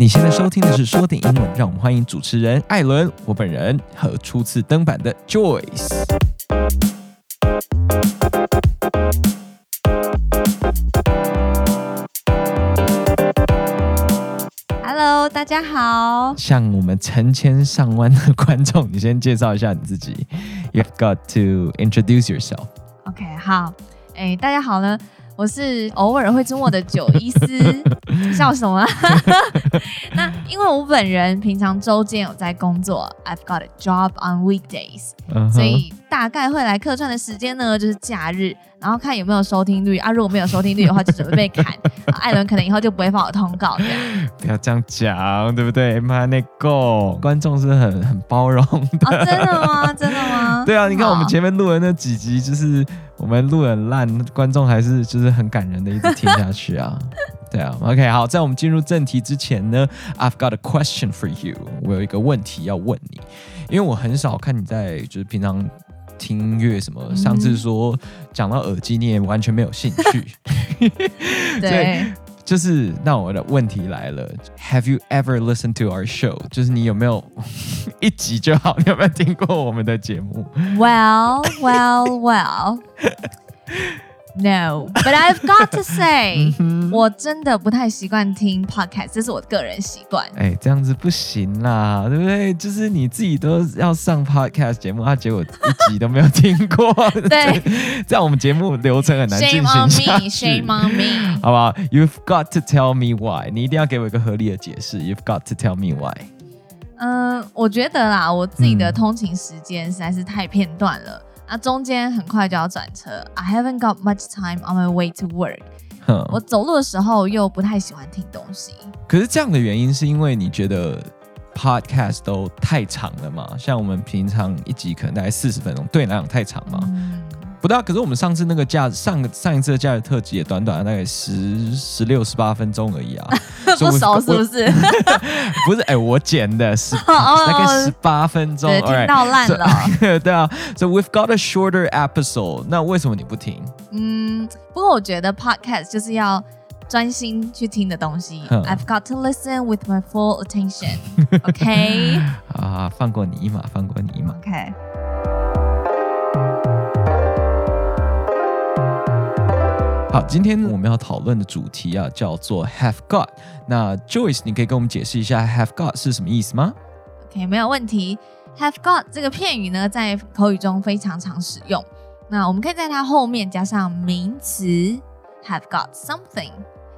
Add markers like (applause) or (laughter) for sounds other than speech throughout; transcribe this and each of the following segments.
你现在收听的是说点英文，让我们欢迎主持人艾伦，我本人和初次登版的 Joyce。Hello，大家好。向我们成千上万的观众，你先介绍一下你自己。You've got to introduce yourself. OK，好。哎，大家好呢。我是偶尔会出没的九一思，(laughs) 笑什么？(laughs) 那因为我本人平常周间有在工作，I've got a job on weekdays，、uh huh. 所以大概会来客串的时间呢，就是假日，然后看有没有收听率啊。如果没有收听率的话，就准备被砍。(laughs) 艾伦可能以后就不会放我通告这样。不要这样讲，对不对？妈那个观众是很很包容的、哦。真的吗？真的吗？(laughs) 对啊，你看我们前面录的那几集，就是。我们录很烂，观众还是就是很感人的，一直听下去啊。(laughs) 对啊，OK，好，在我们进入正题之前呢，I've got a question for you。我有一个问题要问你，因为我很少看你在就是平常听音乐什么。嗯、上次说讲到耳机，你也完全没有兴趣。(laughs) 对。就是，那我的问题来了，Have you ever listened to our show？就是你有没有 (laughs) 一集就好？你有没有听过我们的节目？Well, well, well. No, but I've got to say，(laughs) 嗯、我真的不太习惯听 podcast，这是我个人习惯。哎，这样子不行啦，对不对？就是你自己都要上 podcast 节目，啊，结果一集都没有听过，(laughs) 对，这样我们节目流程很难进行下去。Shame on me, shame on me，好不好？You've got to tell me why，你一定要给我一个合理的解释。You've got to tell me why。嗯，我觉得啦，我自己的通勤时间实在是太片段了。嗯那中间很快就要转车，I haven't got much time on my way to work。哼我走路的时候又不太喜欢听东西。可是这样的原因是因为你觉得 podcast 都太长了嘛？像我们平常一集可能大概四十分钟，对你来讲太长嘛？嗯不大，可是我们上次那个假上上一次的假日特辑也短短的大概十十六十八分钟而已啊，(laughs) 不熟是不是？(laughs) 不是，哎、欸，我剪的是 (laughs) 大概十八分钟，对，听到烂了。So, 对啊，So we've got a shorter episode。那为什么你不听？嗯，不过我觉得 podcast 就是要专心去听的东西。嗯、I've got to listen with my full attention。OK。啊，放过你一马，放过你一马。OK。好，今天我们要讨论的主题啊，叫做 have got。那 Joyce，你可以跟我们解释一下 have got 是什么意思吗？OK，没有问题。have got 这个片语呢，在口语中非常常使用。那我们可以在它后面加上名词 have got something，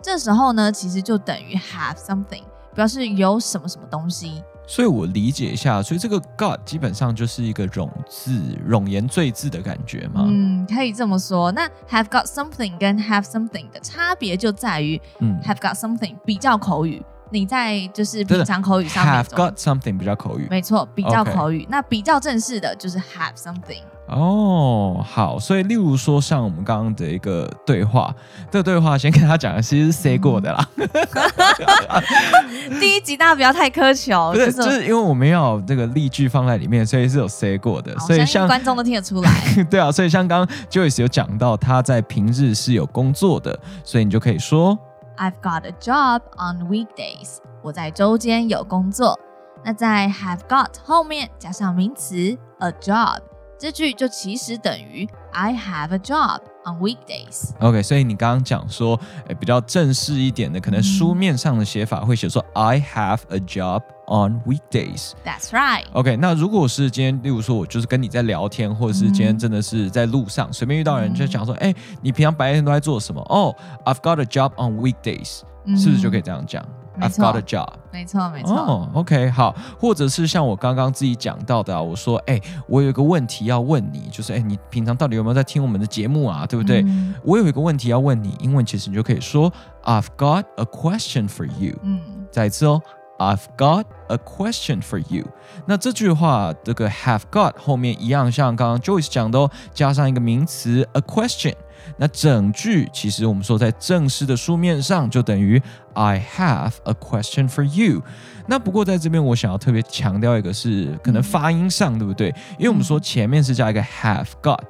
这时候呢，其实就等于 have something，表示有什么什么东西。所以我理解一下，所以这个 God 基本上就是一个冗字、冗言赘字的感觉嘛？嗯，可以这么说。那 have got something 跟 have something 的差别就在于，嗯，have got something 比较口语，你在就是平常口语上面 have got something 比较口语，没错，比较口语。那比较正式的就是 have something。哦，好，所以例如说像我们刚刚的一个对话，这个对话先跟他讲的，其实是 say 过的啦。(laughs) 第一集大家不要太苛求，(laughs) 不是，就是因为我们要这个例句放在里面，所以是有 say 过的，所以像观众都听得出来。(laughs) 对啊，所以像刚刚 Joyce 有讲到他在平日是有工作的，所以你就可以说 I've got a job on weekdays。我在周间有工作。那在 have got 后面加上名词 a job。 这句就其实等于 I have a job on weekdays。OK，所以你刚刚讲说，诶，比较正式一点的，可能书面上的写法会写说 I have a job on weekdays。That's right。OK，那如果是今天，例如说我就是跟你在聊天，或者是今天真的是在路上随便遇到人，就讲说，哎，你平常白天都在做什么？哦，I've got a job on weekdays，是不是就可以这样讲？I've got a job。没错，没错。哦，OK，好。或者是像我刚刚自己讲到的啊，我说，哎，我有一个问题要问你，就是，哎，你平常到底有没有在听我们的节目啊？对不对？嗯，我有一个问题要问你，英文其实你就可以说，I've got a question for you。嗯，再一次哦，I've got a question for you。那这句话，这个 have got 后面一样，像刚刚 Joyce 讲的哦，加上一个名词 a question。那整句其实我们说在正式的书面上就等于 I have a question for you。那不过在这边我想要特别强调一个是可能发音上对不对？因为我们说前面是加一个 have got，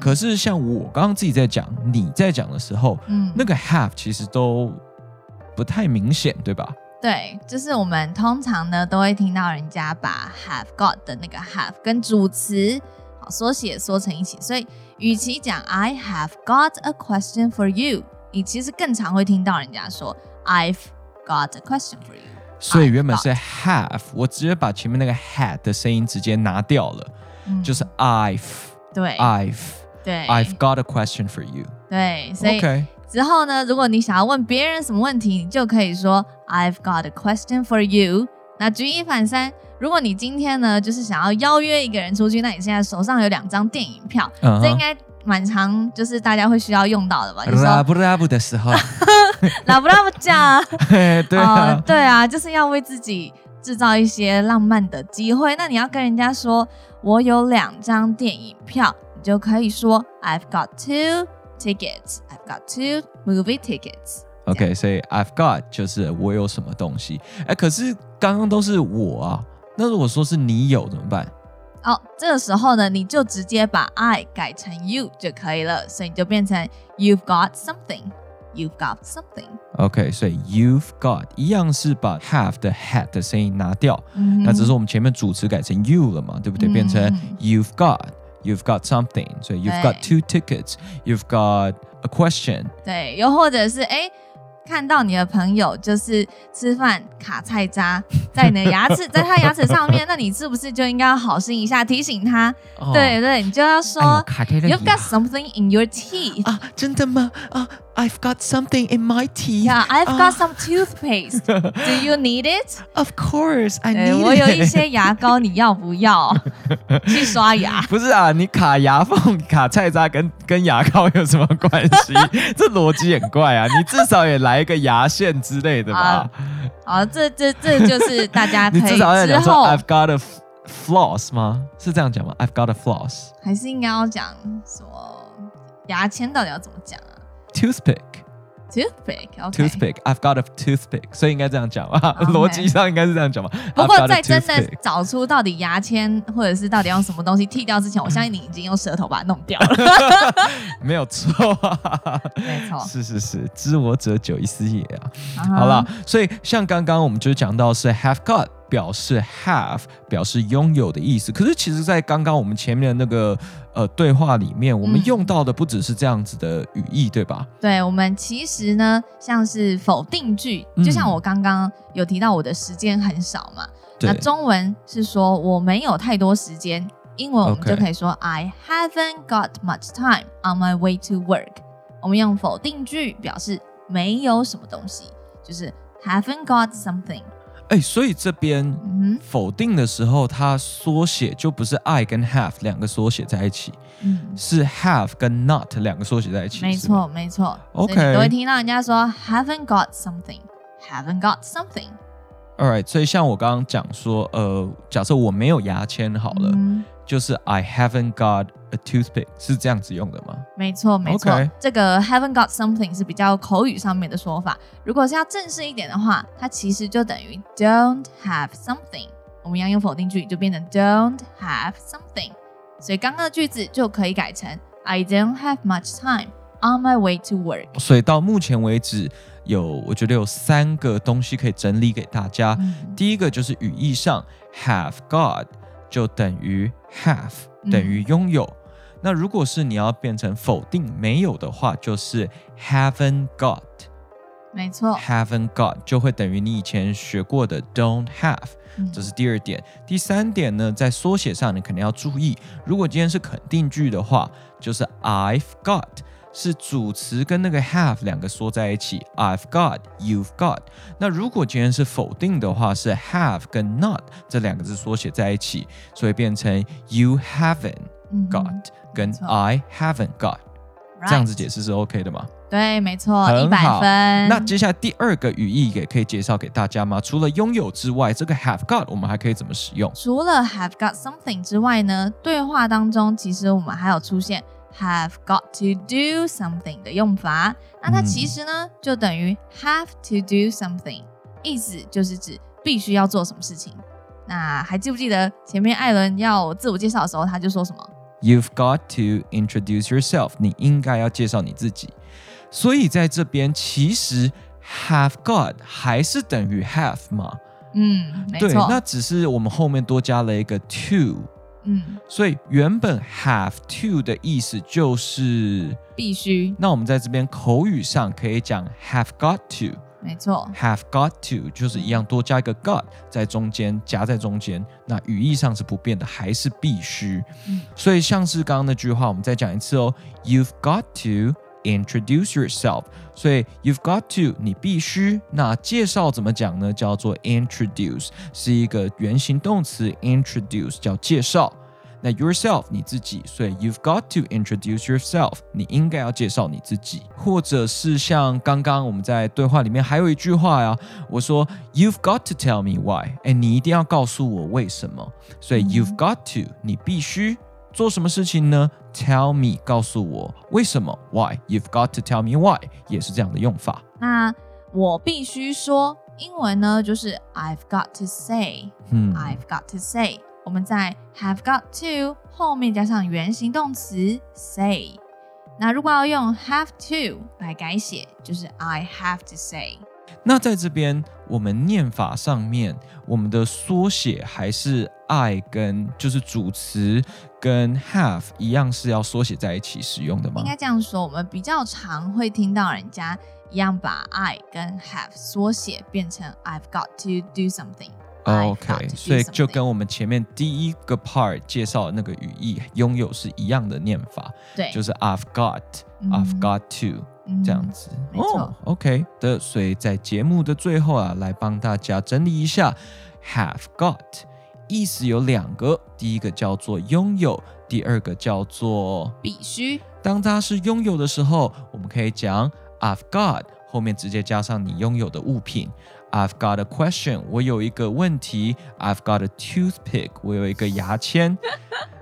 可是像我刚刚自己在讲，你在讲的时候，那个 have 其实都不太明显，对吧？对，就是我们通常呢都会听到人家把 have got 的那个 have 跟主词好缩写缩成一起，所以与其讲 I have got a question for you，你其实更常会听到人家说 I've got a question for you。所以原本是 have，我直接把前面那个 had 的声音直接拿掉了，嗯、就是 I've，对，I've，对，I've got a question for you。对，所以。Okay. 之后呢，如果你想要问别人什么问题，你就可以说 I've got a question for you。那举一反三，如果你今天呢，就是想要邀约一个人出去，那你现在手上有两张电影票，uh huh. 这应该蛮常，就是大家会需要用到的吧？就是拉布拉布的时候 (laughs) (laughs) 拉布拉布讲，(laughs) 对啊、呃，对啊，就是要为自己制造一些浪漫的机会。那你要跟人家说，我有两张电影票，你就可以说 I've got two tickets, I've。Got two movie tickets. OK，所以 I've got 就是我有什么东西。哎，可是刚刚都是我啊，那如果说是你有怎么办？哦，这个时候呢，你就直接把 I 改成 you 就可以了，所以你就变成 You've got something. You've got something. OK，所以 You've got 一样是把 have 的 had 的声音拿掉，嗯、哼那只是我们前面主词改成 you 了嘛，对不对？嗯、哼变成 You've got. You've got something. 所以 You've got two tickets. You've got A question，对，又或者是哎， 看到你的朋友就是吃饭卡菜渣 (laughs) 在你的牙齿，(laughs) 在他牙齿上面，那你是不是就应该要好心一下提醒他？哦、对对，你就要说、哎、You've got something in your teeth 啊？真的吗？啊 ，I've got something in my teeth. Yeah, I've got some toothpaste. Do you (laughs) need it? Of course, I need it. 我有一些牙膏，你要不要去刷牙？不是啊，你卡牙缝、卡菜渣跟跟牙膏有什么关系？这逻辑很怪啊！你至少也来一个牙线之类的吧？好，这这这就是大家可以你至少要讲说 (laughs) I've (laughs) got a floss 吗？是这样讲吗？I've got a floss，还是应该要讲什么牙签？到底要怎么讲啊 ？Toothpick。Toothpick，OK，Toothpick，I've got a toothpick，所以应该这样讲吧？(laughs) 逻辑上应该是这样讲吧？不过在真的找出到底牙签或者是到底用什么东西剃掉之前，我相信你已经用舌头把它弄掉了。(laughs) 没有错，没错，是是是，知我者久一思也啊。好了，所以像刚刚我们就讲到是 have got。表示 have 表示拥有的意思，可是其实，在刚刚我们前面的那个呃对话里面，我们用到的不只是这样子的语义，对吧？对，我们其实呢，像是否定句，就像我刚刚有提到，我的时间很少嘛。嗯、那中文是说我没有太多时间，英文我们就可以说. I haven't got much time on my way to work。我们用否定句表示没有什么东西，就是 haven't got something。哎，所以这边否定的时候，它缩写就不是 I 跟 have 两个缩写在一起，嗯、是 have 跟 not 两个缩写在一起。没错，吗没错。OK，你都会听到人家说 haven't got something，haven't got something。All right，所以像我刚刚讲说，呃，假设我没有牙签好了。嗯就是 I haven't got a toothpick 是这样子用的吗？没错，没错。这个 haven't got something 是比较口语上面的说法。如果是要正式一点的话，它其实就等于 don't have something。我们要用否定句，就变成 don't have something。所以刚刚的句子就可以改成 I don't have much time on my way to work。所以到目前为止，有我觉得有三个东西可以整理给大家。嗯、第一个就是语义上 have got。就等于 have 等于拥有。嗯、那如果是你要变成否定没有的话，就是 haven't got。没错，haven't got 就会等于你以前学过的 don't have。这是第二点。嗯、第三点呢，在缩写上你肯定要注意。如果今天是肯定句的话，就是 I've got。是主词跟那个 have 两个缩在一起，I've got, you've got。那如果今天是否定的话，是 have 跟 not 这两个字缩写在一起，所以变成 you haven't got、嗯、跟 I haven't got。这样子解释是 OK 的吗？对，没错，一百分。那接下来第二个语义也可以介绍给大家吗？除了拥有之外，这个 have got 我们还可以怎么使用？除了 have got something 之外呢，对话当中其实我们还有出现。Have got to do something 的用法，那它其实呢、嗯、就等于 have to do something，意思就是指必须要做什么事情。那还记不记得前面艾伦要自我介绍的时候，他就说什么？You've got to introduce yourself，你应该要介绍你自己。所以在这边其实 have got 还是等于 have 吗？嗯，没错。对，那只是我们后面多加了一个 to。嗯，所以原本 have to 的意思就是必须。那我们在这边口语上可以讲 have got to。没错，have got to 就是一样多加一个 got 在中间，夹在中间，那语义上是不变的，还是必须。嗯，所以像是刚刚那句话，我们再讲一次哦，You've got to introduce yourself。所以 You've got to 你必须。那介绍怎么讲呢？叫做 introduce，是一个原形动词，introduce 叫介绍。那 yourself 你自己，所以 you've got to introduce yourself，你应该要介绍你自己，或者是像刚刚我们在对话里面还有一句话呀，我说 you've got to tell me why，哎，你一定要告诉我为什么，所以 you've got to 你必须做什么事情呢？Tell me 告诉我为什么？Why？You've got to tell me why，也是这样的用法。那我必须说英文呢，就是 I've got to say，嗯，I've got to say。 我们在 have got to 后面加上原形动词 say，那如果要用 have to 来改写，就是 I have to say。那在这边我们念法上面，我们的缩写还是 I 跟就是主词跟 have 一样是要缩写在一起使用的吗？应该这样说，我们比较常会听到人家一样把 I 跟 have 缩写变成 I've got to do something。OK，所以就跟我们前面第一个 part 介绍的那个语义拥有是一样的念法，对，就是 I've got，I've、嗯、got to、嗯、这样子。没错、oh，OK 的。所以在节目的最后啊，来帮大家整理一下，Have got 意思有两个，第一个叫做拥有，第二个叫做必须。当它是拥有的时候，我们可以讲 I've got，后面直接加上你拥有的物品。I've got a question，我有一个问题。I've got a toothpick，我有一个牙签。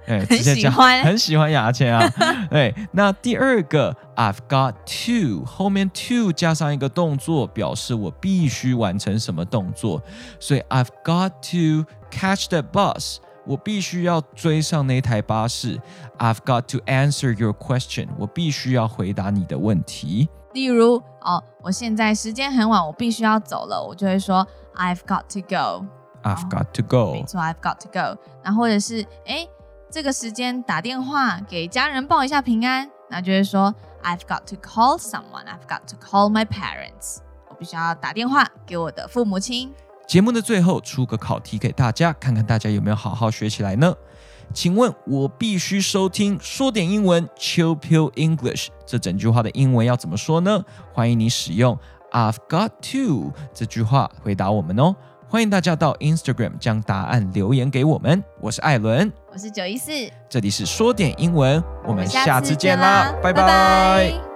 哎，直接讲，很喜欢牙签啊。对，那第二个 I've got to，后面 to 加上一个动作，表示我必须完成什么动作。所以 I've got to catch the bus，我必须要追上那台巴士。I've got to answer your question，我必须要回答你的问题。例如，哦，我现在时间很晚，我必须要走了，我就会说 I've got to go。I've got to go。没错，I've got to go。那或者是，哎，这个时间打电话给家人报一下平安，那就会说 I've got to call someone。I've got to call my parents。我必须要打电话给我的父母亲。节目的最后出个考题给大家，看看大家有没有好好学起来呢？请问我必须收听说点英文 Chill Pill English 这整句话的英文要怎么说呢？欢迎你使用 I've got to 这句话回答我们哦。欢迎大家到 Instagram 将答案留言给我们。我是艾伦，我是九一四，这里是说点英文，我们下次见啦，拜拜。拜拜。